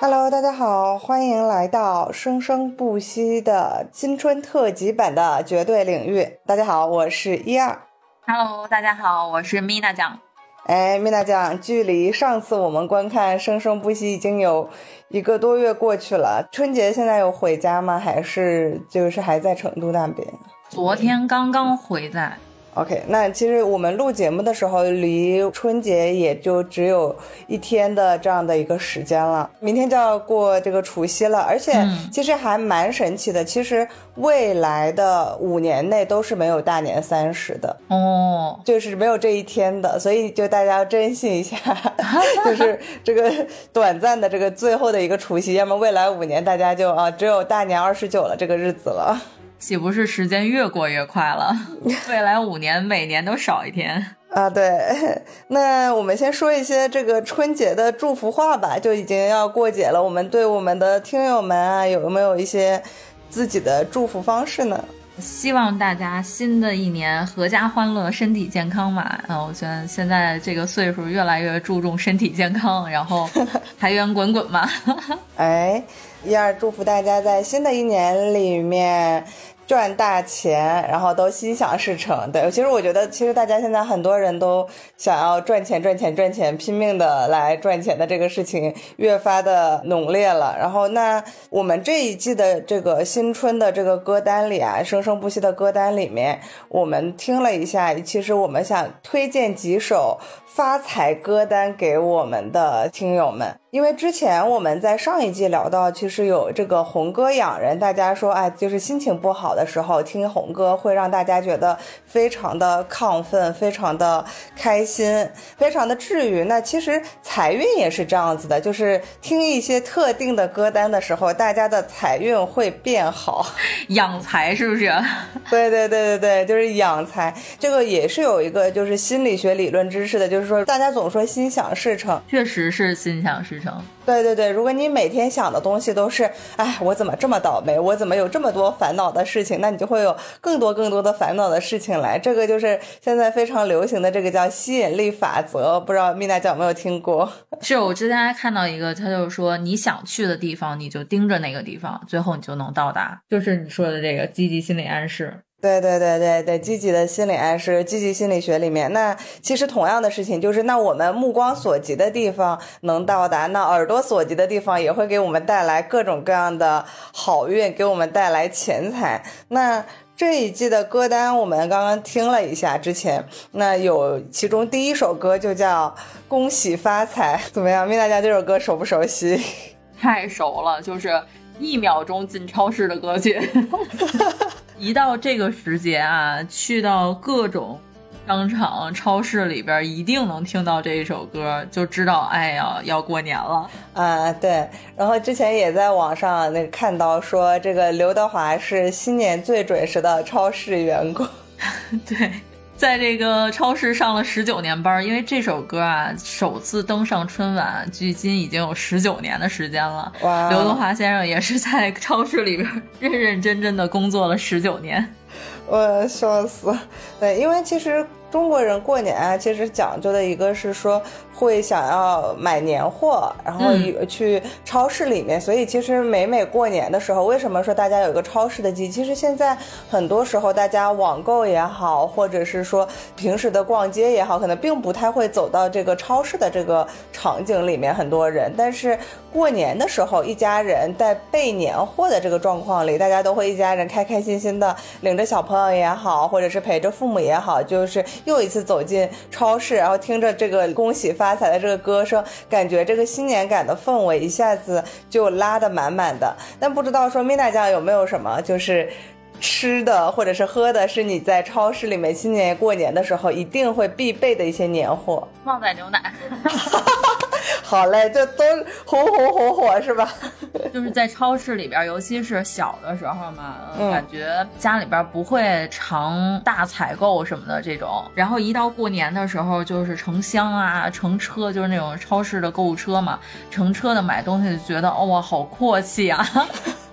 Hello，大家好，欢迎来到生生不息的新春特辑版的绝对领域。大家好，我是一二。Hello，大家好，我是 Mina 酱。哎，Mina 酱，距离上次我们观看《生生不息》已经有一个多月过去了。春节现在有回家吗？还是就是还在成都那边？昨天刚刚回在。OK，那其实我们录节目的时候，离春节也就只有一天的这样的一个时间了。明天就要过这个除夕了，而且其实还蛮神奇的。其实未来的五年内都是没有大年三十的哦，就是没有这一天的，所以就大家要珍惜一下，就是这个短暂的这个最后的一个除夕，要么未来五年大家就啊只有大年二十九了这个日子了。岂不是时间越过越快了？未来五年每年都少一天啊！对，那我们先说一些这个春节的祝福话吧，就已经要过节了。我们对我们的听友们啊，有没有一些自己的祝福方式呢？希望大家新的一年阖家欢乐，身体健康嘛。嗯，我觉得现在这个岁数越来越注重身体健康，然后 财源滚滚嘛。哎，一二祝福大家在新的一年里面。赚大钱，然后都心想事成。对，其实我觉得，其实大家现在很多人都想要赚钱、赚钱、赚钱，拼命的来赚钱的这个事情越发的浓烈了。然后，那我们这一季的这个新春的这个歌单里啊，生生不息的歌单里面，我们听了一下，其实我们想推荐几首发财歌单给我们的听友们。因为之前我们在上一季聊到，其实有这个红歌养人，大家说，哎，就是心情不好的时候听红歌，会让大家觉得非常的亢奋，非常的开心，非常的治愈。那其实财运也是这样子的，就是听一些特定的歌单的时候，大家的财运会变好，养财是不是？对对对对对，就是养财。这个也是有一个就是心理学理论知识的，就是说大家总说心想事成，确实是心想事。成。对对对，如果你每天想的东西都是，哎，我怎么这么倒霉，我怎么有这么多烦恼的事情，那你就会有更多更多的烦恼的事情来。这个就是现在非常流行的这个叫吸引力法则，不知道蜜娜姐有没有听过？是我之前还看到一个，他就是说你想去的地方，你就盯着那个地方，最后你就能到达，就是你说的这个积极心理暗示。对对对对对，积极的心理暗示，积极心理学里面，那其实同样的事情就是，那我们目光所及的地方能到达，那耳朵所及的地方也会给我们带来各种各样的好运，给我们带来钱财。那这一季的歌单我们刚刚听了一下，之前那有其中第一首歌就叫《恭喜发财》，怎么样？蜜大家这首歌熟不熟悉？太熟了，就是一秒钟进超市的歌曲。一到这个时节啊，去到各种商场、超市里边，一定能听到这一首歌，就知道，哎呀，要过年了啊！对，然后之前也在网上那看到说，这个刘德华是新年最准时的超市员工，对。在这个超市上了十九年班，因为这首歌啊，首次登上春晚，距今已经有十九年的时间了。哇！刘德华先生也是在超市里边认认真真的工作了十九年，我笑死。对，因为其实中国人过年啊，其实讲究的一个是说。会想要买年货，然后去超市里面。所以其实每每过年的时候，为什么说大家有一个超市的记忆？其实现在很多时候，大家网购也好，或者是说平时的逛街也好，可能并不太会走到这个超市的这个场景里面。很多人，但是过年的时候，一家人在备年货的这个状况里，大家都会一家人开开心心的领着小朋友也好，或者是陪着父母也好，就是又一次走进超市，然后听着这个恭喜发。发财的这个歌声，感觉这个新年感的氛围一下子就拉得满满的。但不知道说米娜酱有没有什么就是吃的或者是喝的，是你在超市里面新年过年的时候一定会必备的一些年货。旺仔牛奶。好嘞，就都红红火火是吧？就是在超市里边，尤其是小的时候嘛，感觉家里边不会常大采购什么的这种。然后一到过年的时候，就是成箱啊、成车，就是那种超市的购物车嘛，成车的买东西，就觉得哇，好阔气啊，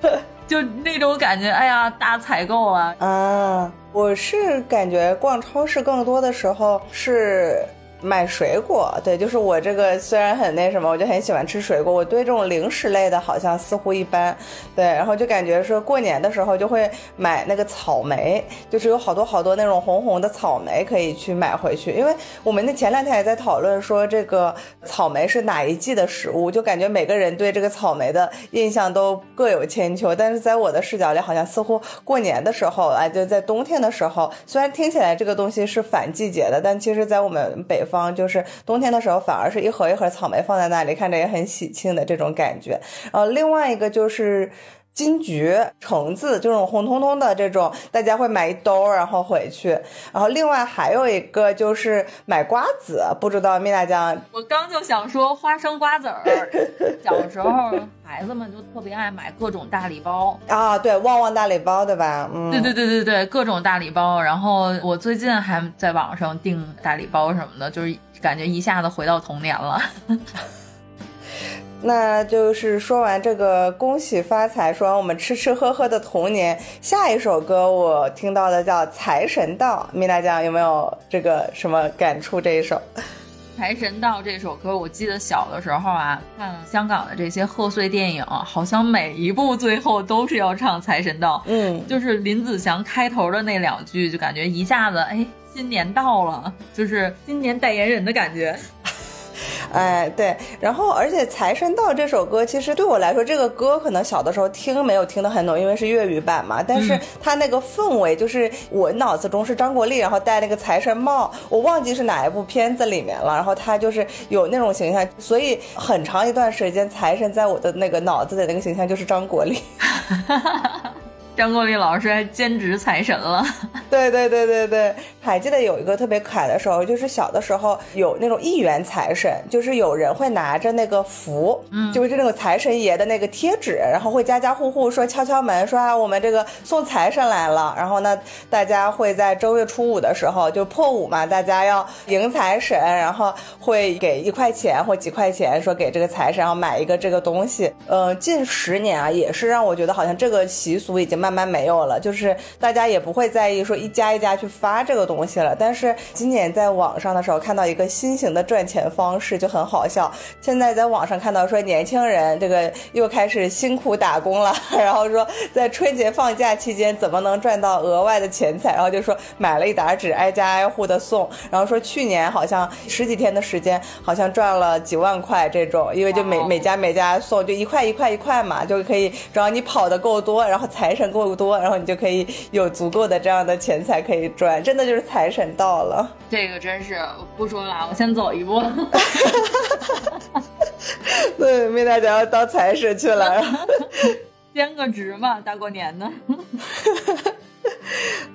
就那种感觉。哎呀，大采购啊！啊，我是感觉逛超市更多的时候是。买水果，对，就是我这个虽然很那什么，我就很喜欢吃水果。我对这种零食类的好像似乎一般，对，然后就感觉说过年的时候就会买那个草莓，就是有好多好多那种红红的草莓可以去买回去。因为我们那前两天也在讨论说这个草莓是哪一季的食物，就感觉每个人对这个草莓的印象都各有千秋。但是在我的视角里，好像似乎过年的时候，哎，就在冬天的时候，虽然听起来这个东西是反季节的，但其实在我们北。方就是冬天的时候，反而是一盒一盒草莓放在那里，看着也很喜庆的这种感觉。呃，另外一个就是金桔、橙子，这种红彤彤的这种，大家会买一兜然后回去。然后另外还有一个就是买瓜子，不知道蜜大酱，我刚就想说花生瓜子儿，小时候孩子们就特别爱买各种大礼包啊，对，旺旺大礼包，对吧？嗯，对对对对对，各种大礼包。然后我最近还在网上订大礼包什么的，就是感觉一下子回到童年了。那就是说完这个恭喜发财，说完我们吃吃喝喝的童年，下一首歌我听到的叫《财神到》，米大酱有没有这个什么感触？这一首《财神到》这首歌，我记得小的时候啊，看香港的这些贺岁电影，好像每一部最后都是要唱《财神到》，嗯，就是林子祥开头的那两句，就感觉一下子哎，新年到了，就是新年代言人的感觉。哎，对，然后而且《财神到》这首歌，其实对我来说，这个歌可能小的时候听没有听得很懂，因为是粤语版嘛。但是它那个氛围，就是我脑子中是张国立，然后戴那个财神帽，我忘记是哪一部片子里面了。然后他就是有那种形象，所以很长一段时间，财神在我的那个脑子的那个形象就是张国立。哈哈哈哈张国立老师还兼职财神了，对对对对对，还记得有一个特别可爱的时候，就是小的时候有那种一元财神，就是有人会拿着那个符，嗯，就是那种财神爷的那个贴纸，然后会家家户户说敲敲门，说啊我们这个送财神来了，然后呢大家会在正月初五的时候就破五嘛，大家要迎财神，然后会给一块钱或几块钱，说给这个财神，然后买一个这个东西。呃，近十年啊，也是让我觉得好像这个习俗已经。慢慢没有了，就是大家也不会在意说一家一家去发这个东西了。但是今年在网上的时候看到一个新型的赚钱方式，就很好笑。现在在网上看到说年轻人这个又开始辛苦打工了，然后说在春节放假期间怎么能赚到额外的钱财，然后就说买了一沓纸挨家挨户的送，然后说去年好像十几天的时间好像赚了几万块这种，因为就每每家每家送就一块一块一块嘛，就可以只要你跑的够多，然后财神。够多，然后你就可以有足够的这样的钱财可以赚，真的就是财神到了。这个真是不说了，我先走一步。对，没大家要当财神去了，兼个职嘛，大过年的。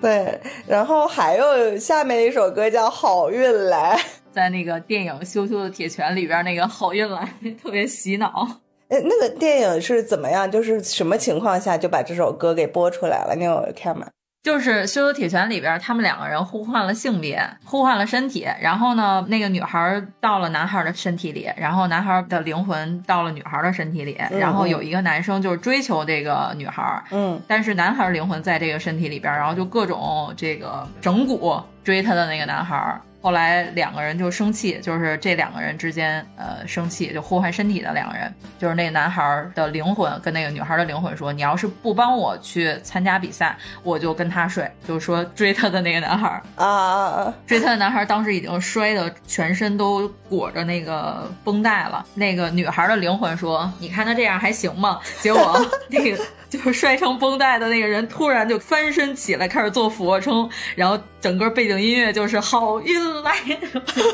对，然后还有下面一首歌叫《好运来》，在那个电影《羞羞的铁拳》里边，那个“好运来”特别洗脑。哎，那个电影是怎么样？就是什么情况下就把这首歌给播出来了？你有看吗？就是《羞羞铁拳》里边，他们两个人互换了性别，互换了身体。然后呢，那个女孩到了男孩的身体里，然后男孩的灵魂到了女孩的身体里。然后有一个男生就是追求这个女孩，嗯，但是男孩灵魂在这个身体里边，然后就各种这个整蛊追他的那个男孩。后来两个人就生气，就是这两个人之间，呃，生气就互换身体的两个人，就是那个男孩的灵魂跟那个女孩的灵魂说：“你要是不帮我去参加比赛，我就跟他睡。”就是说追他的那个男孩啊！追他的男孩当时已经摔得全身都裹着那个绷带了。那个女孩的灵魂说：“你看他这样还行吗？”结果那个。就是摔成绷带的那个人突然就翻身起来，开始做俯卧撑，然后整个背景音乐就是好运来，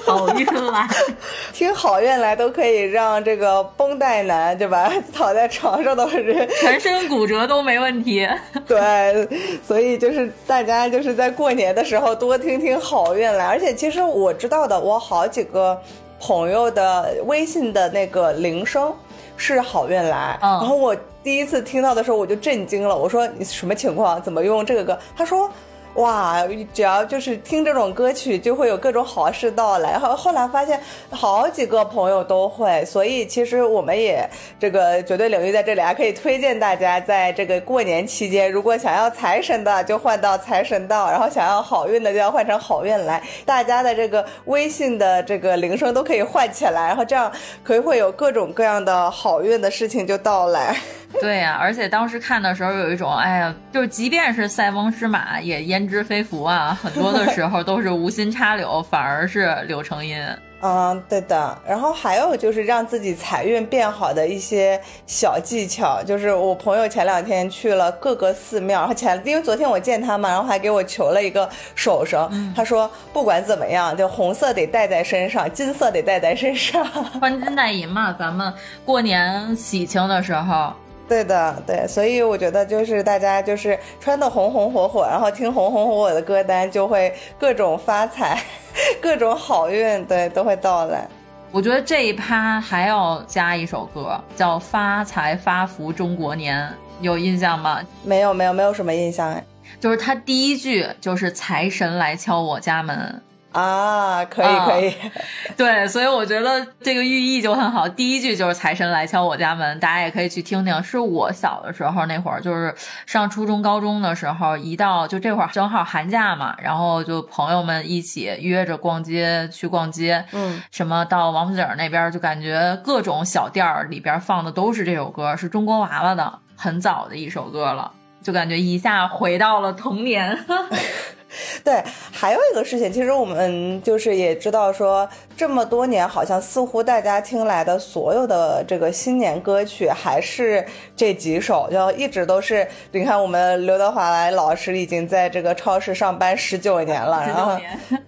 好运来，听好运来都可以让这个绷带男对吧？躺在床上都是全身骨折都没问题。对，所以就是大家就是在过年的时候多听听好运来，而且其实我知道的，我好几个朋友的微信的那个铃声。是好运来，嗯然后我第一次听到的时候我就震惊了，我说你什么情况？怎么用这个歌？他说哇，只要就是听这种歌曲，就会有各种好事到来。后后来发现好几个朋友都会，所以其实我们也这个绝对领域在这里还可以推荐大家，在这个过年期间，如果想要财神的就换到财神到，然后想要好运的就要换成好运来。大家的这个微信的这个铃声都可以换起来，然后这样可以会有各种各样的好运的事情就到来。对呀，而且当时看的时候有一种，哎呀，就即便是塞翁失马也焉知非福啊，很多的时候都是无心插柳，反而是柳成荫。嗯，对的。然后还有就是让自己财运变好的一些小技巧，就是我朋友前两天去了各个寺庙，然后前因为昨天我见他嘛，然后还给我求了一个手绳，他说不管怎么样，就红色得戴在身上，金色得戴在身上，穿金戴银嘛，咱们过年喜庆的时候。对的，对，所以我觉得就是大家就是穿的红红火火，然后听红红火火的歌单，就会各种发财，各种好运，对，都会到来。我觉得这一趴还要加一首歌，叫《发财发福中国年》，有印象吗？没有，没有，没有什么印象哎。就是他第一句就是“财神来敲我家门”。啊，可以可以，对，所以我觉得这个寓意就很好。第一句就是财神来敲我家门，大家也可以去听听。是我小的时候那会儿，就是上初中高中的时候，一到就这会儿正好寒假嘛，然后就朋友们一起约着逛街去逛街，嗯，什么到王府井那边，就感觉各种小店儿里边放的都是这首歌，是中国娃娃的很早的一首歌了，就感觉一下回到了童年。对，还有一个事情，其实我们就是也知道说，这么多年好像似乎大家听来的所有的这个新年歌曲还是这几首，就一直都是。你看，我们刘德华来老师已经在这个超市上班十九年了，然后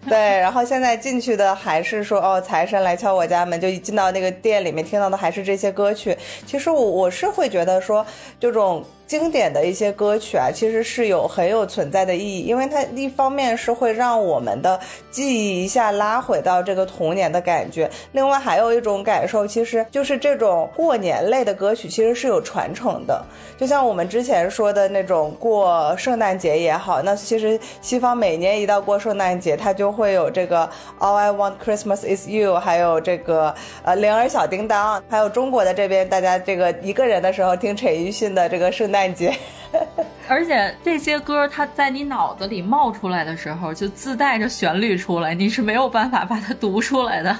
对，然后现在进去的还是说哦，财神来敲我家门，就一进到那个店里面听到的还是这些歌曲。其实我我是会觉得说这种。经典的一些歌曲啊，其实是有很有存在的意义，因为它一方面是会让我们的记忆一下拉回到这个童年的感觉，另外还有一种感受，其实就是这种过年类的歌曲其实是有传承的，就像我们之前说的那种过圣诞节也好，那其实西方每年一到过圣诞节，它就会有这个 All I Want Christmas Is You，还有这个呃铃儿小叮当，还有中国的这边大家这个一个人的时候听陈奕迅的这个圣诞。感觉，而且这些歌它在你脑子里冒出来的时候，就自带着旋律出来，你是没有办法把它读出来的。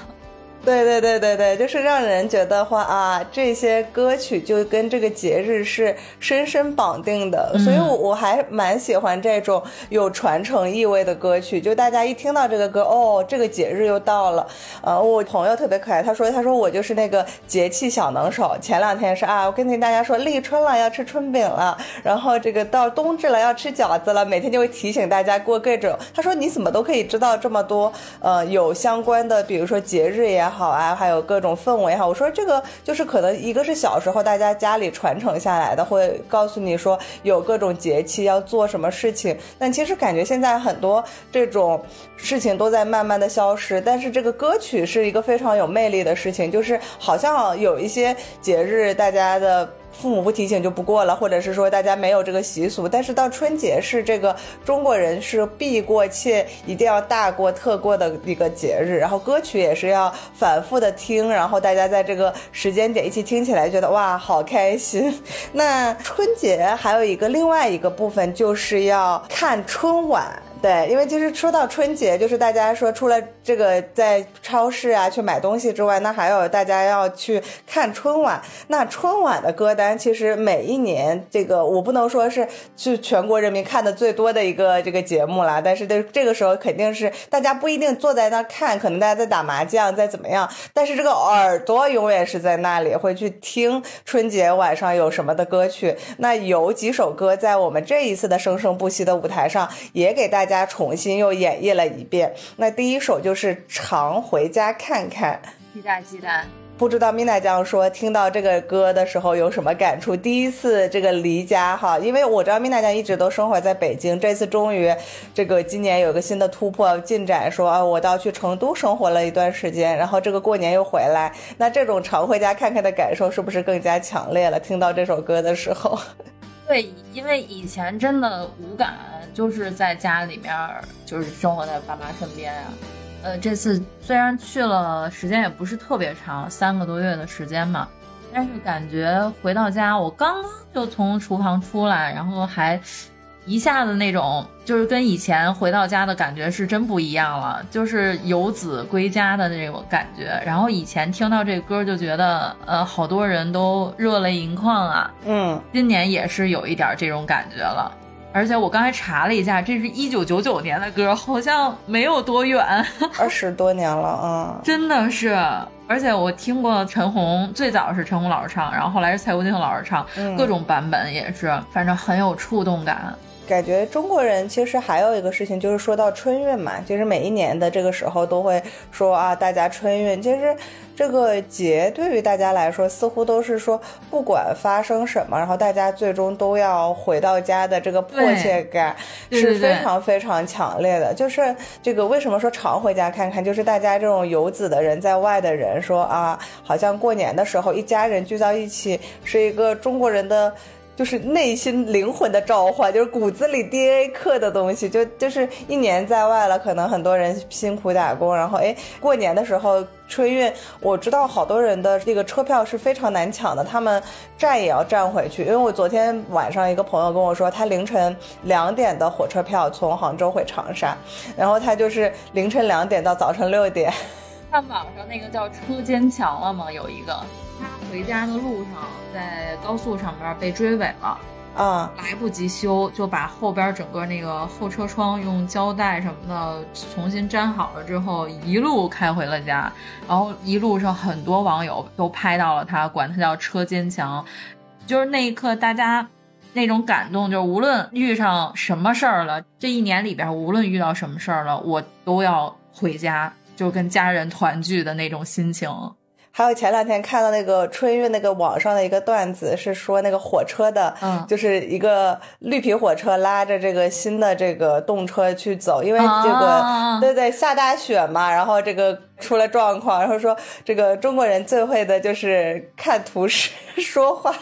对对对对对，就是让人觉得话啊，这些歌曲就跟这个节日是深深绑定的，所以我我还蛮喜欢这种有传承意味的歌曲。就大家一听到这个歌，哦，这个节日又到了。呃，我朋友特别可爱，他说他说我就是那个节气小能手。前两天是啊，我跟大家说立春了要吃春饼了，然后这个到冬至了要吃饺子了，每天就会提醒大家过各种。他说你怎么都可以知道这么多呃有相关的，比如说节日呀。好啊，还有各种氛围哈。我说这个就是可能一个是小时候大家家里传承下来的，会告诉你说有各种节气要做什么事情。但其实感觉现在很多这种事情都在慢慢的消失。但是这个歌曲是一个非常有魅力的事情，就是好像有一些节日大家的。父母不提醒就不过了，或者是说大家没有这个习俗，但是到春节是这个中国人是必过且一定要大过特过的一个节日，然后歌曲也是要反复的听，然后大家在这个时间点一起听起来，觉得哇好开心。那春节还有一个另外一个部分就是要看春晚。对，因为其实说到春节，就是大家说除了这个在超市啊去买东西之外，那还有大家要去看春晚。那春晚的歌单其实每一年这个我不能说是是全国人民看的最多的一个这个节目啦，但是这这个时候肯定是大家不一定坐在那看，可能大家在打麻将，在怎么样，但是这个耳朵永远是在那里，会去听春节晚上有什么的歌曲。那有几首歌在我们这一次的生生不息的舞台上也给大。家重新又演绎了一遍。那第一首就是《常回家看看》，期待期待。不知道米娜酱说听到这个歌的时候有什么感触？第一次这个离家哈，因为我知道米娜酱一直都生活在北京，这次终于这个今年有个新的突破进展，说啊我到去成都生活了一段时间，然后这个过年又回来，那这种常回家看看的感受是不是更加强烈了？听到这首歌的时候。对，因为以前真的无感，就是在家里面，就是生活在爸妈身边啊。呃，这次虽然去了时间也不是特别长，三个多月的时间嘛，但是感觉回到家，我刚刚就从厨房出来，然后还。一下子那种就是跟以前回到家的感觉是真不一样了，就是游子归家的那种感觉。然后以前听到这歌就觉得，呃，好多人都热泪盈眶啊。嗯，今年也是有一点这种感觉了。而且我刚才查了一下，这是一九九九年的歌，好像没有多远，二十多年了，嗯，真的是。而且我听过陈红，最早是陈红老师唱，然后后来是蔡国庆老师唱，各种版本也是，反正很有触动感。感觉中国人其实还有一个事情，就是说到春运嘛，其实每一年的这个时候都会说啊，大家春运。其实这个节对于大家来说，似乎都是说不管发生什么，然后大家最终都要回到家的这个迫切感是非常非常强烈的。就是这个为什么说常回家看看，就是大家这种游子的人在外的人说啊，好像过年的时候一家人聚到一起，是一个中国人的。就是内心灵魂的召唤，就是骨子里 DNA 刻的东西，就就是一年在外了，可能很多人辛苦打工，然后哎，过年的时候春运，我知道好多人的这个车票是非常难抢的，他们站也要站回去，因为我昨天晚上一个朋友跟我说，他凌晨两点的火车票从杭州回长沙，然后他就是凌晨两点到早晨六点。看网上那个叫车间墙了吗？有一个。他回家的路上，在高速上边被追尾了，啊，来不及修，就把后边整个那个后车窗用胶带什么的重新粘好了之后，一路开回了家。然后一路上很多网友都拍到了他，管他叫车坚强。就是那一刻，大家那种感动，就是无论遇上什么事儿了，这一年里边无论遇到什么事儿了，我都要回家，就跟家人团聚的那种心情。还有前两天看到那个春运那个网上的一个段子，是说那个火车的，嗯，就是一个绿皮火车拉着这个新的这个动车去走，因为这个对对下大雪嘛，然后这个出了状况，然后说这个中国人最会的就是看图示 说话，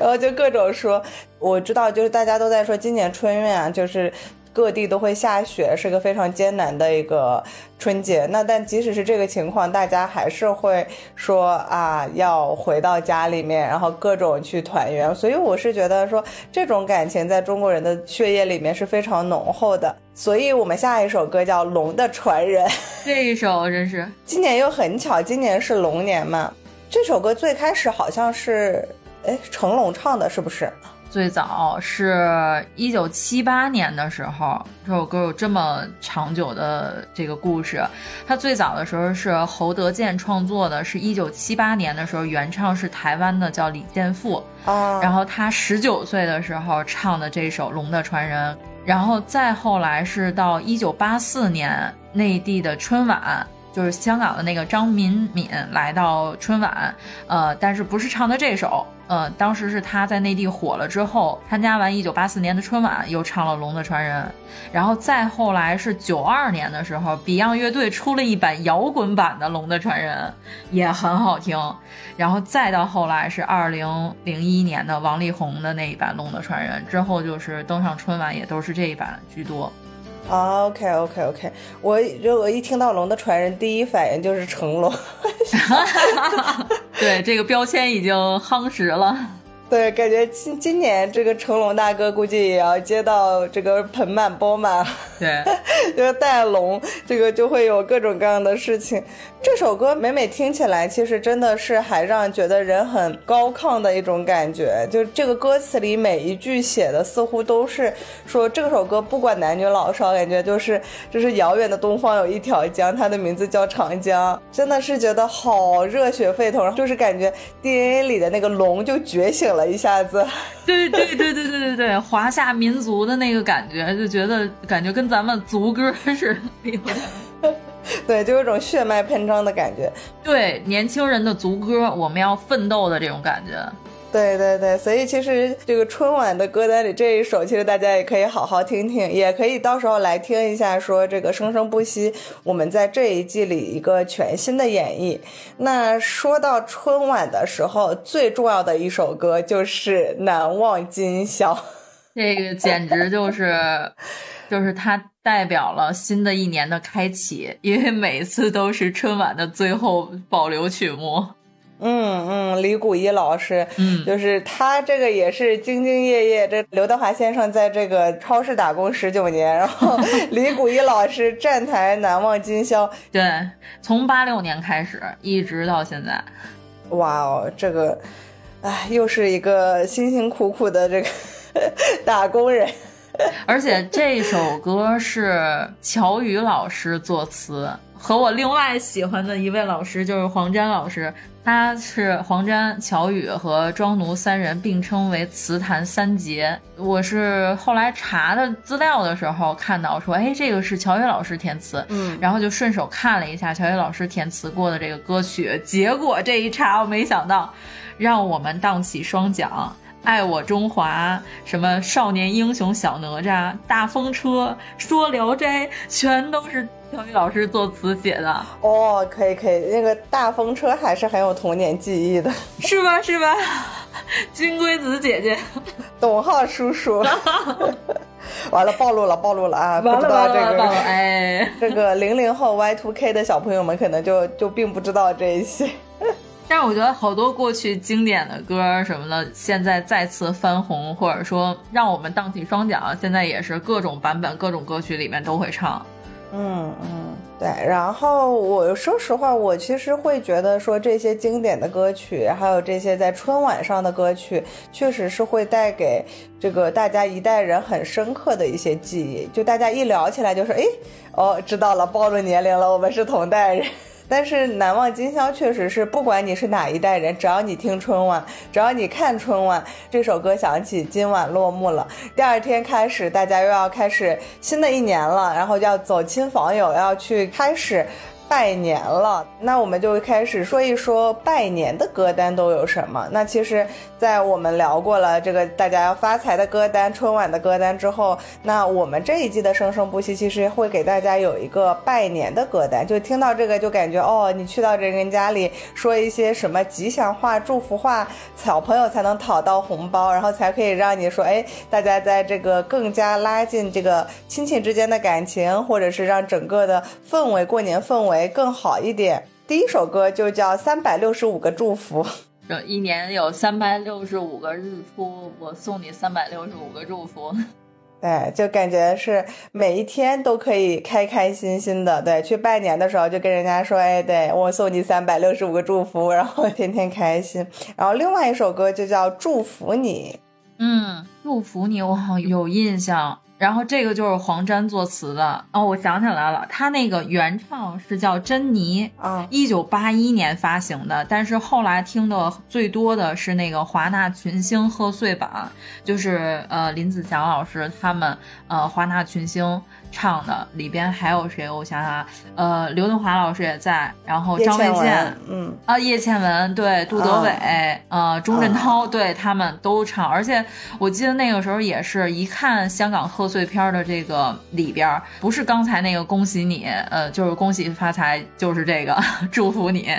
然后就各种说，我知道就是大家都在说今年春运啊，就是。各地都会下雪，是个非常艰难的一个春节。那但即使是这个情况，大家还是会说啊，要回到家里面，然后各种去团圆。所以我是觉得说，这种感情在中国人的血液里面是非常浓厚的。所以我们下一首歌叫《龙的传人》，这一首真是今年又很巧，今年是龙年嘛。这首歌最开始好像是哎成龙唱的，是不是？最早是一九七八年的时候，这首歌有这么长久的这个故事。它最早的时候是侯德健创作的，是一九七八年的时候，原唱是台湾的叫李健富。啊，然后他十九岁的时候唱的这首《龙的传人》，然后再后来是到一九八四年内地的春晚。就是香港的那个张敏敏来到春晚，呃，但是不是唱的这首，呃，当时是他在内地火了之后，参加完一九八四年的春晚，又唱了《龙的传人》，然后再后来是九二年的时候，Beyond 乐队出了一版摇滚版的《龙的传人》，也很好听，然后再到后来是二零零一年的王力宏的那一版《龙的传人》，之后就是登上春晚也都是这一版居多。OK OK OK，我如果一听到龙的传人，第一反应就是成龙。对，这个标签已经夯实了。对，感觉今今年这个成龙大哥估计也要接到这个盆满钵满。对，就是带龙，这个就会有各种各样的事情。这首歌每每听起来，其实真的是还让觉得人很高亢的一种感觉。就这个歌词里每一句写的，似乎都是说这首歌不管男女老少，感觉就是就是遥远的东方有一条江，它的名字叫长江。真的是觉得好热血沸腾，就是感觉 DNA 里的那个龙就觉醒了一下子。对对对对对对对，华夏民族的那个感觉，就觉得感觉跟咱们族歌似的。对，就有种血脉喷张的感觉。对，年轻人的族歌，我们要奋斗的这种感觉。对对对，所以其实这个春晚的歌单里这一首，其实大家也可以好好听听，也可以到时候来听一下，说这个生生不息，我们在这一季里一个全新的演绎。那说到春晚的时候，最重要的一首歌就是《难忘今宵》，这个简直就是，就是它代表了新的一年的开启，因为每次都是春晚的最后保留曲目。嗯嗯，李谷一老师，嗯，就是他这个也是兢兢业业。这刘德华先生在这个超市打工十九年，然后李谷一老师站台难忘今宵。对，从八六年开始一直到现在。哇哦，这个，哎，又是一个辛辛苦苦的这个 打工人。而且这首歌是乔羽老师作词，和我另外喜欢的一位老师就是黄沾老师。他是黄沾、乔羽和庄奴三人并称为词坛三杰。我是后来查的资料的时候看到说，哎，这个是乔羽老师填词，嗯，然后就顺手看了一下乔羽老师填词过的这个歌曲，结果这一查，我没想到，让我们荡起双桨，爱我中华，什么少年英雄小哪吒，大风车，说聊斋，全都是。小雨老师作词写的哦，可以可以，那个大风车还是很有童年记忆的，是吧是吧？金龟子姐姐，董浩叔叔，完了暴露了暴露了啊！不知道这个哎，这个零零后 Y two K 的小朋友们可能就就并不知道这一些，但是我觉得好多过去经典的歌什么的，现在再次翻红，或者说让我们荡起双桨，现在也是各种版本、各种歌曲里面都会唱。嗯嗯，对。然后我说实话，我其实会觉得说这些经典的歌曲，还有这些在春晚上的歌曲，确实是会带给这个大家一代人很深刻的一些记忆。就大家一聊起来，就说，哎，哦，知道了，暴露年龄了，我们是同代人。但是难忘今宵确实是，不管你是哪一代人，只要你听春晚，只要你看春晚，这首歌响起，今晚落幕了。第二天开始，大家又要开始新的一年了，然后要走亲访友，要去开始。拜年了，那我们就开始说一说拜年的歌单都有什么。那其实，在我们聊过了这个大家要发财的歌单、春晚的歌单之后，那我们这一季的生生不息其实会给大家有一个拜年的歌单。就听到这个就感觉哦，你去到这人家里说一些什么吉祥话、祝福话，小朋友才能讨到红包，然后才可以让你说，哎，大家在这个更加拉近这个亲戚之间的感情，或者是让整个的氛围过年氛围。更好一点。第一首歌就叫《三百六十五个祝福》，一年有三百六十五个日出，我送你三百六十五个祝福。对，就感觉是每一天都可以开开心心的。对，去拜年的时候就跟人家说：“哎，对我送你三百六十五个祝福，然后天天开心。”然后另外一首歌就叫《祝福你》。嗯，祝福你，我好有印象。然后这个就是黄沾作词的哦，我想起来了，他那个原唱是叫珍妮啊，一九八一年发行的，但是后来听的最多的是那个华纳群星贺岁版，就是呃林子祥老师他们呃华纳群星。唱的里边还有谁？我想想，呃，刘德华老师也在，然后张卫健，嗯啊，叶倩文，对，杜德伟，呃，钟镇涛，对他们都唱。而且我记得那个时候也是一看香港贺岁片的这个里边，不是刚才那个恭喜你，呃，就是恭喜发财，就是这个 祝福你。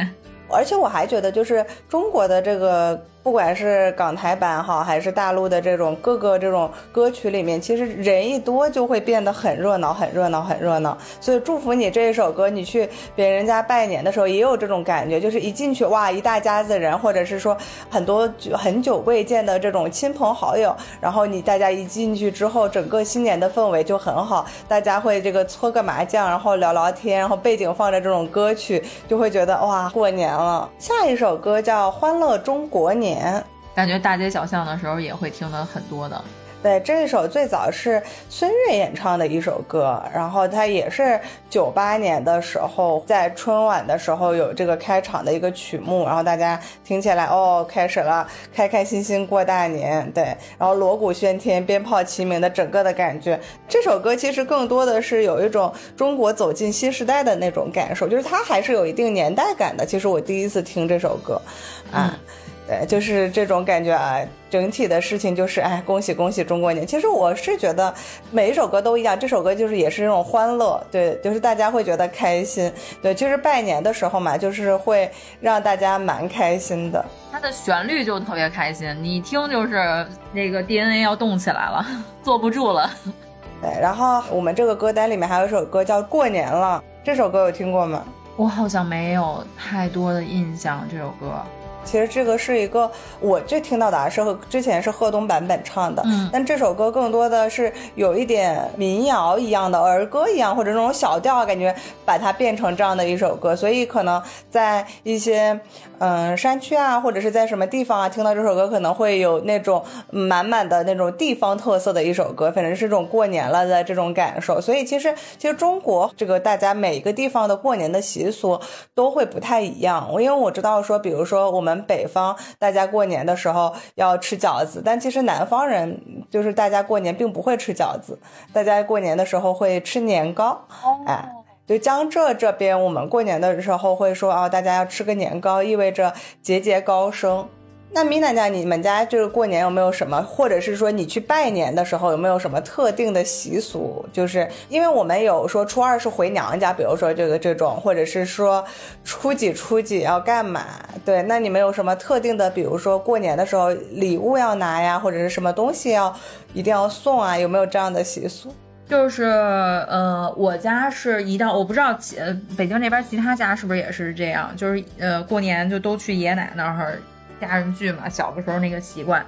而且我还觉得，就是中国的这个。不管是港台版哈，还是大陆的这种各个这种歌曲里面，其实人一多就会变得很热闹，很热闹，很热闹。所以祝福你这一首歌，你去别人家拜年的时候也有这种感觉，就是一进去哇，一大家子人，或者是说很多很久未见的这种亲朋好友，然后你大家一进去之后，整个新年的氛围就很好，大家会这个搓个麻将，然后聊聊天，然后背景放着这种歌曲，就会觉得哇，过年了。下一首歌叫《欢乐中国年》。感觉大街小巷的时候也会听的很多的。对，这一首最早是孙悦演唱的一首歌，然后他也是九八年的时候在春晚的时候有这个开场的一个曲目，然后大家听起来哦，开始了，开开心心过大年，对，然后锣鼓喧天，鞭炮齐鸣的整个的感觉。这首歌其实更多的是有一种中国走进新时代的那种感受，就是它还是有一定年代感的。其实我第一次听这首歌，啊。对，就是这种感觉啊。整体的事情就是，哎，恭喜恭喜中国年。其实我是觉得每一首歌都一样，这首歌就是也是那种欢乐，对，就是大家会觉得开心。对，其实拜年的时候嘛，就是会让大家蛮开心的。它的旋律就特别开心，你一听就是那个 DNA 要动起来了，坐不住了。对，然后我们这个歌单里面还有一首歌叫《过年了》，这首歌有听过吗？我好像没有太多的印象，这首歌。其实这个是一个，我这听到的啊，是和之前是贺东版本唱的，嗯，但这首歌更多的是有一点民谣一样的儿歌一样，或者那种小调，感觉把它变成这样的一首歌，所以可能在一些嗯山区啊，或者是在什么地方啊，听到这首歌可能会有那种满满的那种地方特色的一首歌，反正是这种过年了的这种感受。所以其实其实中国这个大家每一个地方的过年的习俗都会不太一样，我因为我知道说，比如说我们。北方大家过年的时候要吃饺子，但其实南方人就是大家过年并不会吃饺子，大家过年的时候会吃年糕。哎，就江浙这边，我们过年的时候会说啊，大家要吃个年糕，意味着节节高升。那米娜家，你们家就是过年有没有什么，或者是说你去拜年的时候有没有什么特定的习俗？就是因为我们有说初二是回娘家，比如说这个这种，或者是说初几初几要干嘛？对，那你们有什么特定的，比如说过年的时候礼物要拿呀，或者是什么东西要一定要送啊？有没有这样的习俗？就是呃，我家是一到我不知道其北京那边其他家是不是也是这样？就是呃，过年就都去爷爷奶奶那儿。家人聚嘛，小的时候那个习惯，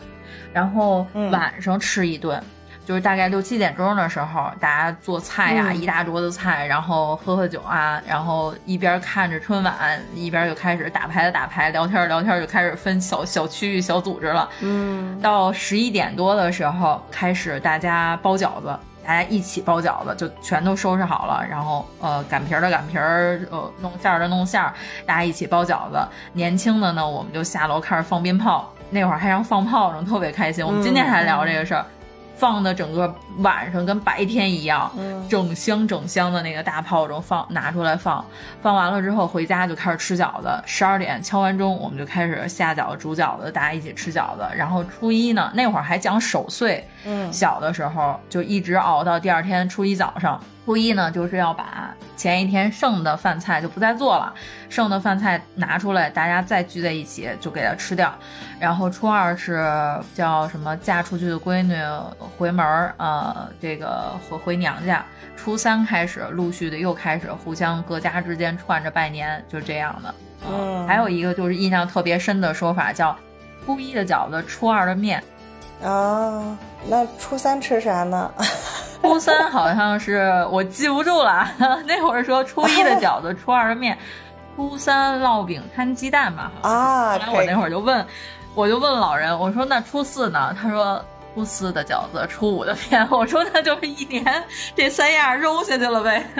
然后晚上吃一顿，就是大概六七点钟的时候，大家做菜呀，一大桌子菜，然后喝喝酒啊，然后一边看着春晚，一边就开始打牌的打牌，聊天聊天，就开始分小小区域小组织了。嗯，到十一点多的时候，开始大家包饺子。大家一起包饺子，就全都收拾好了，然后呃擀皮儿的擀皮儿，呃弄馅儿的弄馅儿，大家一起包饺子。年轻的呢，我们就下楼开始放鞭炮，那会儿还让放炮仗，特别开心。我们今天还聊这个事儿。放的整个晚上跟白天一样，整箱整箱的那个大炮中放拿出来放，放完了之后回家就开始吃饺子。十二点敲完钟，我们就开始下饺子、煮饺子，大家一起吃饺子。然后初一呢，那会儿还讲守岁，嗯，小的时候就一直熬到第二天初一早上。初一呢，就是要把前一天剩的饭菜就不再做了，剩的饭菜拿出来，大家再聚在一起就给它吃掉。然后初二是叫什么嫁出去的闺女回门儿，呃，这个回回娘家。初三开始陆续的又开始互相各家之间串着拜年，就这样的。嗯，还有一个就是印象特别深的说法叫初一的饺子，初二的面。啊，那初三吃啥呢？初三好像是我记不住了，那会儿说初一的饺子，初二的面，初三烙饼摊鸡蛋吧。啊，我那会儿就问，我就问老人，我说那初四呢？他说初四的饺子，初五的面。我说那就是一年这三样揉下去了呗。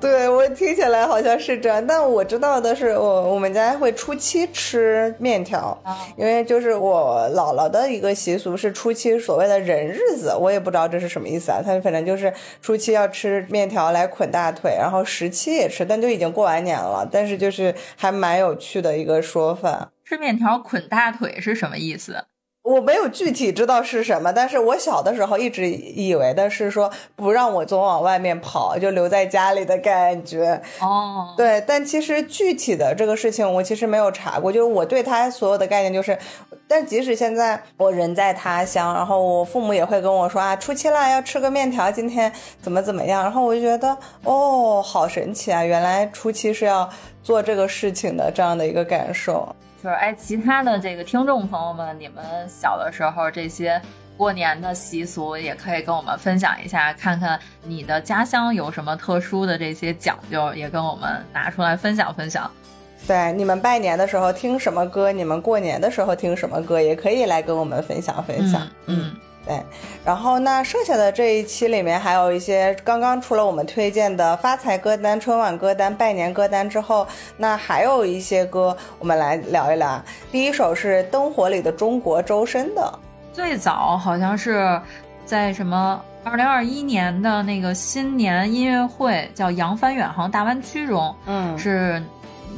对我听起来好像是这样，但我知道的是，我我们家会初七吃面条，因为就是我姥姥的一个习俗是初七所谓的人日子，我也不知道这是什么意思啊。他反正就是初七要吃面条来捆大腿，然后十七也吃，但就已经过完年了，但是就是还蛮有趣的一个说法。吃面条捆大腿是什么意思？我没有具体知道是什么，但是我小的时候一直以为的是说不让我总往外面跑，就留在家里的感觉。哦，对，但其实具体的这个事情我其实没有查过，就是我对他所有的概念就是，但即使现在我人在他乡，然后我父母也会跟我说啊，初七啦要吃个面条，今天怎么怎么样，然后我就觉得哦，好神奇啊，原来初七是要做这个事情的这样的一个感受。就是哎，其他的这个听众朋友们，你们小的时候这些过年的习俗，也可以跟我们分享一下，看看你的家乡有什么特殊的这些讲究，也跟我们拿出来分享分享。对，你们拜年的时候听什么歌？你们过年的时候听什么歌？也可以来跟我们分享分享。嗯。对，然后那剩下的这一期里面还有一些刚刚除了我们推荐的发财歌单、春晚歌单、拜年歌单之后，那还有一些歌我们来聊一聊。第一首是《灯火里的中国》周深的，最早好像是在什么二零二一年的那个新年音乐会，叫《扬帆远航大湾区》中，嗯，是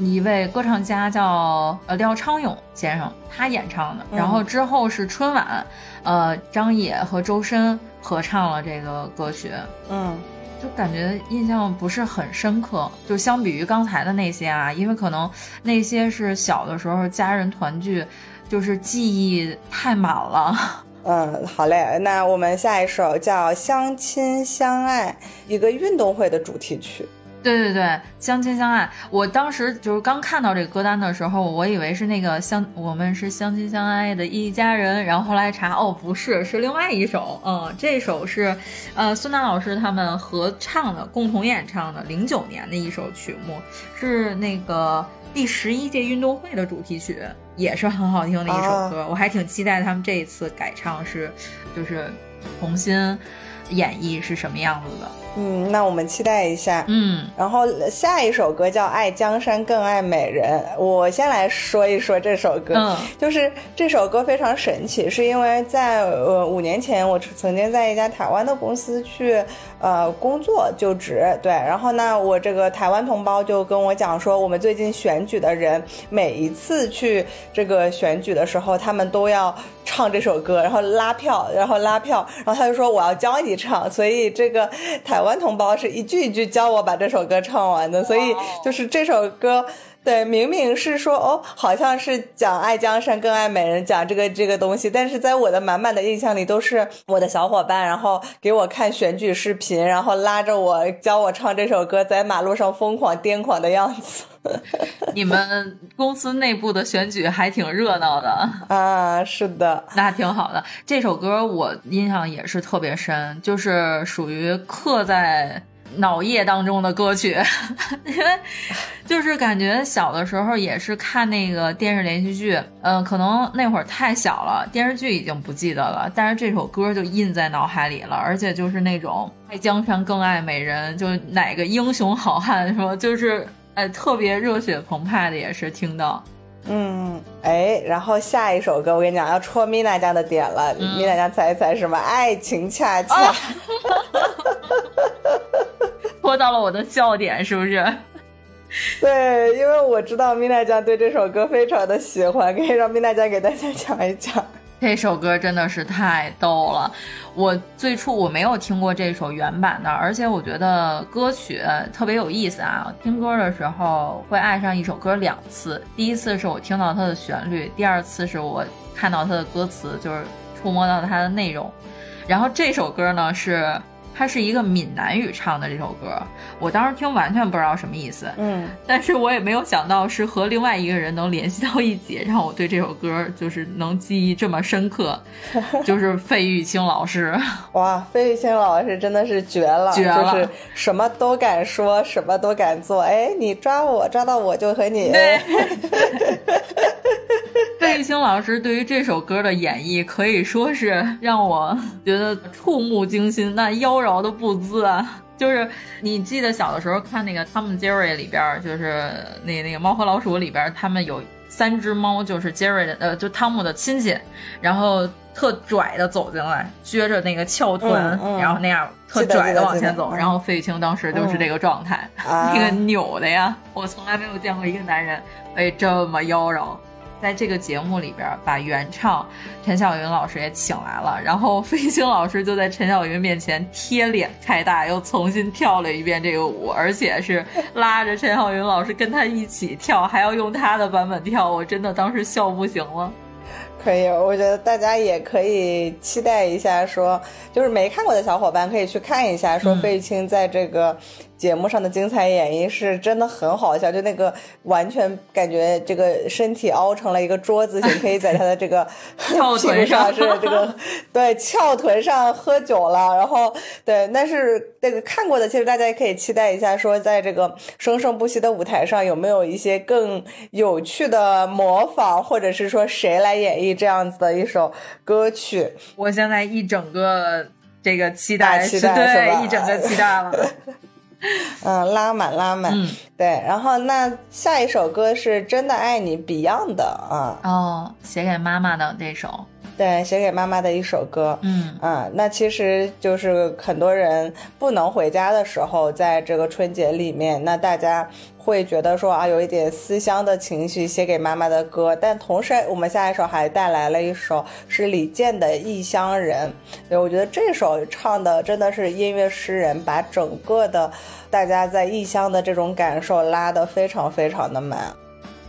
一位歌唱家叫呃廖昌永先生，他演唱的。然后之后是春晚，呃，张也和周深合唱了这个歌曲。嗯。就感觉印象不是很深刻，就相比于刚才的那些啊，因为可能那些是小的时候家人团聚，就是记忆太满了。嗯，好嘞，那我们下一首叫《相亲相爱》，一个运动会的主题曲。对对对，相亲相爱。我当时就是刚看到这个歌单的时候，我以为是那个相我们是相亲相爱的一家人，然后后来查，哦，不是，是另外一首。嗯，这首是，呃，孙楠老师他们合唱的，共同演唱的，零九年的一首曲目，是那个第十一届运动会的主题曲，也是很好听的一首歌。我还挺期待他们这一次改唱是，就是重新演绎是什么样子的。嗯，那我们期待一下。嗯，然后下一首歌叫《爱江山更爱美人》，我先来说一说这首歌。嗯，就是这首歌非常神奇，是因为在呃五年前，我曾经在一家台湾的公司去呃工作就职。对，然后呢，我这个台湾同胞就跟我讲说，我们最近选举的人每一次去这个选举的时候，他们都要唱这首歌，然后拉票，然后拉票，然后他就说我要教你唱，所以这个台。台湾同胞是一句一句教我把这首歌唱完的，所以就是这首歌，对，明明是说哦，好像是讲爱江山更爱美人，讲这个这个东西，但是在我的满满的印象里，都是我的小伙伴，然后给我看选举视频，然后拉着我教我唱这首歌，在马路上疯狂癫狂的样子。你们公司内部的选举还挺热闹的啊！是的，那挺好的。这首歌我印象也是特别深，就是属于刻在脑液当中的歌曲，因为就是感觉小的时候也是看那个电视连续剧，嗯，可能那会儿太小了，电视剧已经不记得了，但是这首歌就印在脑海里了，而且就是那种爱江山更爱美人，就哪个英雄好汉说就是。哎，特别热血澎湃的也是听到，嗯，哎，然后下一首歌我跟你讲要戳米娜家的点了，米娜家猜一猜什么？爱情恰恰，戳到了我的笑点，是不是？对，因为我知道米娜酱对这首歌非常的喜欢，可以让米娜酱给大家讲一讲。这首歌真的是太逗了，我最初我没有听过这首原版的，而且我觉得歌曲特别有意思啊。听歌的时候会爱上一首歌两次，第一次是我听到它的旋律，第二次是我看到它的歌词，就是触摸到它的内容。然后这首歌呢是。它是一个闽南语唱的这首歌，我当时听完全不知道什么意思，嗯，但是我也没有想到是和另外一个人能联系到一起，让我对这首歌就是能记忆这么深刻，就是费玉清老师。哇，费玉清老师真的是绝了，绝了，就是什么都敢说，什么都敢做。哎，你抓我，抓到我就和你。费玉清老师对于这首歌的演绎可以说是让我觉得触目惊心，那妖娆的步姿啊，就是你记得小的时候看那个《汤姆杰瑞》里边，就是那那个《猫和老鼠》里边，他们有三只猫，就是杰瑞的呃，就汤姆的亲戚，然后特拽的走进来，撅着那个翘臀，然后那样特拽的往前走，然后费玉清当时就是这个状态，那个扭的呀，我从来没有见过一个男人被这么妖娆。在这个节目里边，把原唱陈小云老师也请来了，然后飞星老师就在陈小云面前贴脸开大，又重新跳了一遍这个舞，而且是拉着陈小云老师跟他一起跳，还要用他的版本跳，我真的当时笑不行了。可以，我觉得大家也可以期待一下，说就是没看过的小伙伴可以去看一下，说费玉清在这个。节目上的精彩演绎是真的很好笑，就那个完全感觉这个身体凹成了一个桌子形，可以在他的这个 翘臀上是这个对翘臀上喝酒了，然后对，但是那个看过的，其实大家也可以期待一下，说在这个生生不息的舞台上有没有一些更有趣的模仿，或者是说谁来演绎这样子的一首歌曲？我现在一整个这个期待，期待对，一整个期待了。嗯，拉满拉满，对。然后那下一首歌是真的爱你 Beyond 的啊，哦，写给妈妈的这首。对，写给妈妈的一首歌。嗯啊，那其实就是很多人不能回家的时候，在这个春节里面，那大家会觉得说啊，有一点思乡的情绪，写给妈妈的歌。但同时，我们下一首还带来了一首是李健的《异乡人》。对，我觉得这首唱的真的是音乐诗人，把整个的大家在异乡的这种感受拉得非常非常的满。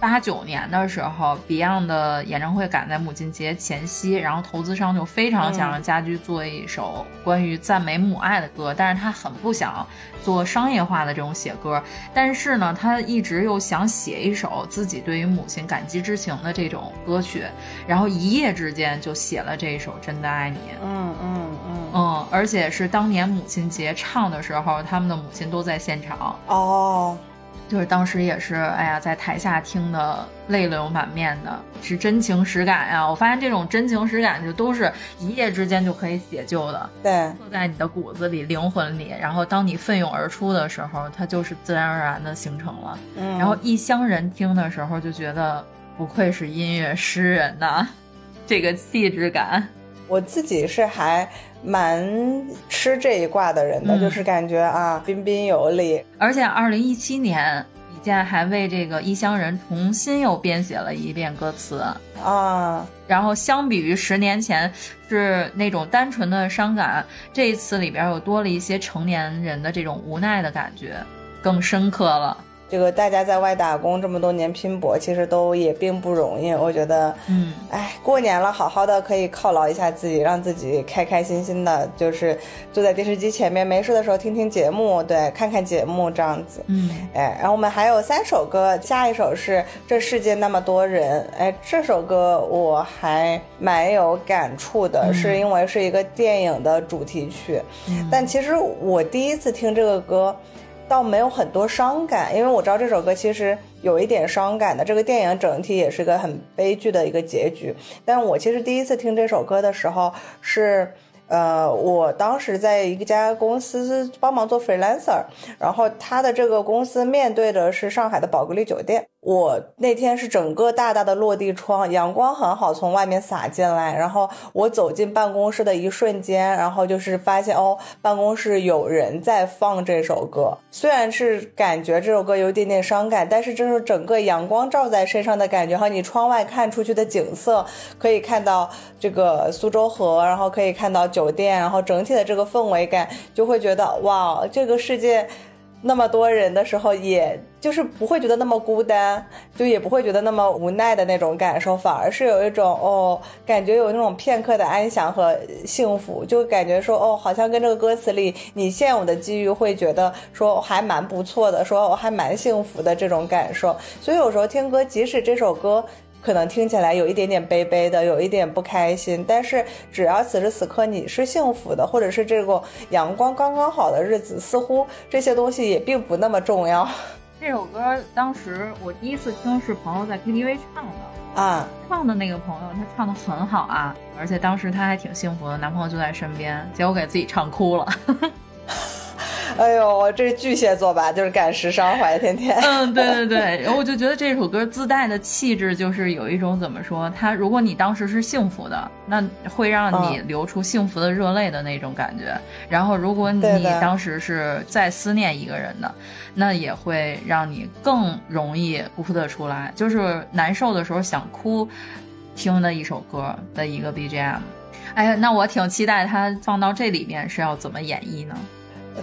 八九年的时候，Beyond 的演唱会赶在母亲节前夕，然后投资商就非常想让家驹做一首关于赞美母爱的歌，但是他很不想做商业化的这种写歌，但是呢，他一直又想写一首自己对于母亲感激之情的这种歌曲，然后一夜之间就写了这一首《真的爱你》。嗯嗯嗯嗯，而且是当年母亲节唱的时候，他们的母亲都在现场。哦。就是当时也是，哎呀，在台下听的泪流满面的，是真情实感呀！我发现这种真情实感就都是一夜之间就可以解救的，对，刻在你的骨子里、灵魂里。然后当你奋勇而出的时候，它就是自然而然的形成了。嗯，然后异乡人听的时候就觉得，不愧是音乐诗人呐，这个气质感。我自己是还蛮吃这一挂的人的，就是感觉啊，彬彬有礼。而且二零一七年，李健还为这个《异乡人》重新又编写了一遍歌词啊。然后相比于十年前是那种单纯的伤感，这一次里边又多了一些成年人的这种无奈的感觉，更深刻了。这个大家在外打工这么多年拼搏，其实都也并不容易。我觉得，嗯，哎，过年了，好好的可以犒劳一下自己，让自己开开心心的，就是坐在电视机前面，没事的时候听听节目，对，看看节目这样子。嗯，哎，然后我们还有三首歌，下一首是《这世界那么多人》。哎，这首歌我还蛮有感触的，是因为是一个电影的主题曲。嗯、但其实我第一次听这个歌。倒没有很多伤感，因为我知道这首歌其实有一点伤感的。这个电影整体也是个很悲剧的一个结局。但我其实第一次听这首歌的时候是，呃，我当时在一家公司帮忙做 freelancer，然后他的这个公司面对的是上海的宝格丽酒店。我那天是整个大大的落地窗，阳光很好，从外面洒进来。然后我走进办公室的一瞬间，然后就是发现哦，办公室有人在放这首歌。虽然是感觉这首歌有点点伤感，但是这是整个阳光照在身上的感觉和你窗外看出去的景色，可以看到这个苏州河，然后可以看到酒店，然后整体的这个氛围感，就会觉得哇，这个世界。那么多人的时候，也就是不会觉得那么孤单，就也不会觉得那么无奈的那种感受，反而是有一种哦，感觉有那种片刻的安详和幸福，就感觉说哦，好像跟这个歌词里你现有的机遇会觉得说还蛮不错的，说我还蛮幸福的这种感受。所以有时候听歌，即使这首歌。可能听起来有一点点悲悲的，有一点不开心，但是只要此时此刻你是幸福的，或者是这个阳光刚刚好的日子，似乎这些东西也并不那么重要。这首歌当时我第一次听是朋友在 KTV 唱的啊，唱的那个朋友他唱的很好啊，而且当时他还挺幸福的，男朋友就在身边，结果给自己唱哭了。哎呦，这是巨蟹座吧？就是赶时尚怀，天天。嗯，对对对。然后我就觉得这首歌自带的气质，就是有一种怎么说？它如果你当时是幸福的，那会让你流出幸福的热泪的那种感觉。然后如果你当时是在思念一个人的，那也会让你更容易哭得出来。就是难受的时候想哭，听的一首歌的一个 BGM。哎呀，那我挺期待它放到这里面是要怎么演绎呢？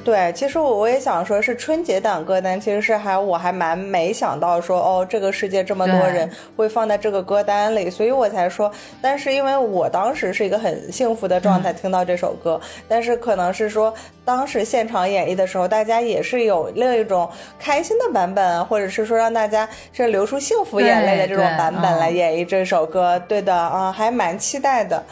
对，其实我我也想说，是春节档歌单，其实是还我还蛮没想到说，哦，这个世界这么多人会放在这个歌单里，所以我才说。但是因为我当时是一个很幸福的状态，听到这首歌，但是可能是说当时现场演绎的时候，大家也是有另一种开心的版本，或者是说让大家是流出幸福眼泪的这种版本来演绎这首歌。对的，啊，还蛮期待的。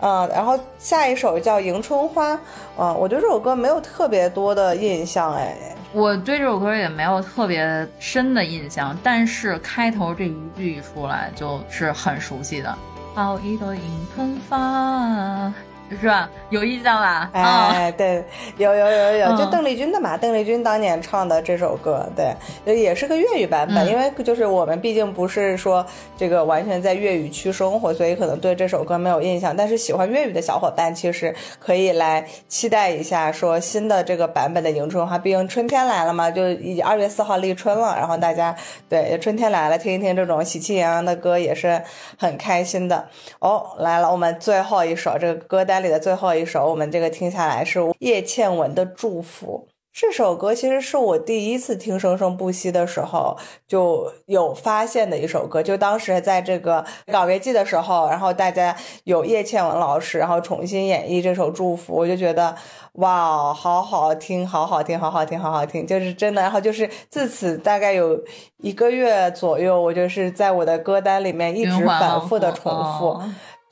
嗯，然后下一首叫《迎春花》，嗯，我对这首歌没有特别。多的印象哎，我对这首歌也没有特别深的印象，但是开头这一句一出来就是很熟悉的。好一朵迎春花，是吧？有印象吧？哎，对，有有有有，就邓丽君的嘛，邓丽君当年唱的这首歌，对，也是个粤语版本，因为就是我们毕竟不是说这个完全在粤语区生活，所以可能对这首歌没有印象。但是喜欢粤语的小伙伴，其实可以来期待一下，说新的这个版本的迎春花，毕竟春天来了嘛，就已经二月四号立春了，然后大家对春天来了，听一听这种喜气洋洋的歌，也是很开心的。哦，来了，我们最后一首这个歌单里的最后一首，我们这个听下来是叶倩文的《祝福》。这首歌其实是我第一次听《生生不息》的时候就有发现的一首歌，就当时在这个稿别季的时候，然后大家有叶倩文老师，然后重新演绎这首《祝福》，我就觉得哇，好好听，好好听，好好听，好好听，就是真的。然后就是自此大概有一个月左右，我就是在我的歌单里面一直反复的重复，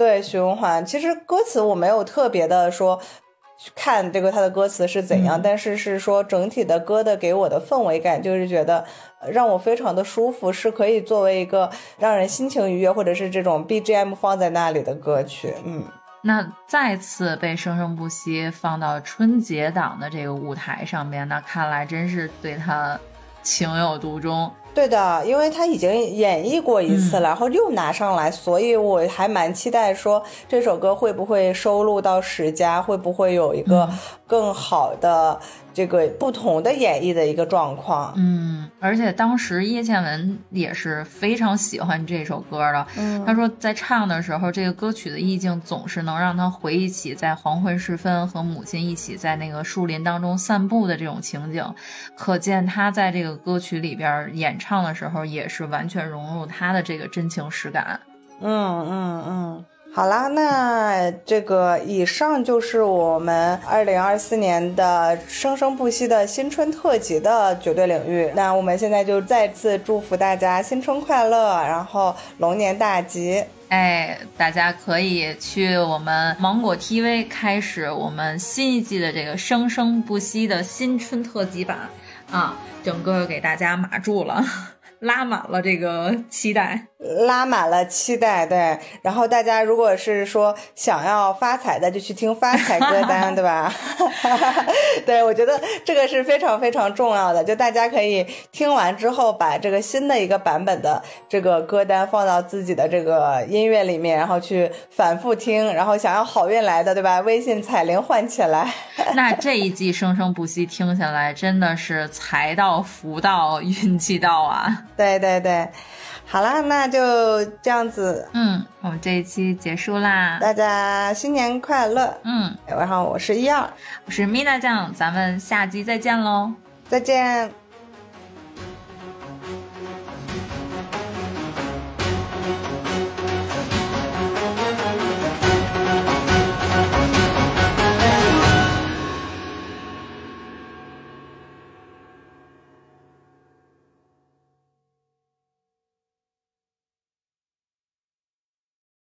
对循环。其实歌词我没有特别的说。看这个他的歌词是怎样，但是是说整体的歌的给我的氛围感，就是觉得让我非常的舒服，是可以作为一个让人心情愉悦或者是这种 BGM 放在那里的歌曲。嗯，那再次被生生不息放到春节档的这个舞台上面，那看来真是对他情有独钟。对的，因为他已经演绎过一次了，然后又拿上来，所以我还蛮期待说这首歌会不会收录到十佳，会不会有一个更好的。这个不同的演绎的一个状况，嗯，而且当时叶倩文也是非常喜欢这首歌的，嗯，他说在唱的时候，这个歌曲的意境总是能让他回忆起在黄昏时分和母亲一起在那个树林当中散步的这种情景，可见他在这个歌曲里边演唱的时候也是完全融入他的这个真情实感，嗯嗯嗯。好啦，那这个以上就是我们二零二四年的生生不息的新春特辑的绝对领域。那我们现在就再次祝福大家新春快乐，然后龙年大吉。哎，大家可以去我们芒果 TV 开始我们新一季的这个生生不息的新春特辑版啊，整个给大家码住了。拉满了这个期待，拉满了期待，对。然后大家如果是说想要发财的，就去听发财歌单，对吧？对，我觉得这个是非常非常重要的。就大家可以听完之后，把这个新的一个版本的这个歌单放到自己的这个音乐里面，然后去反复听。然后想要好运来的，对吧？微信彩铃换起来。那这一季生生不息听下来，真的是财到福到运气到啊！对对对，好啦，那就这样子。嗯，我们这一期结束啦，大家新年快乐。嗯，然后我是一二，我是米娜酱，咱们下期再见喽，再见。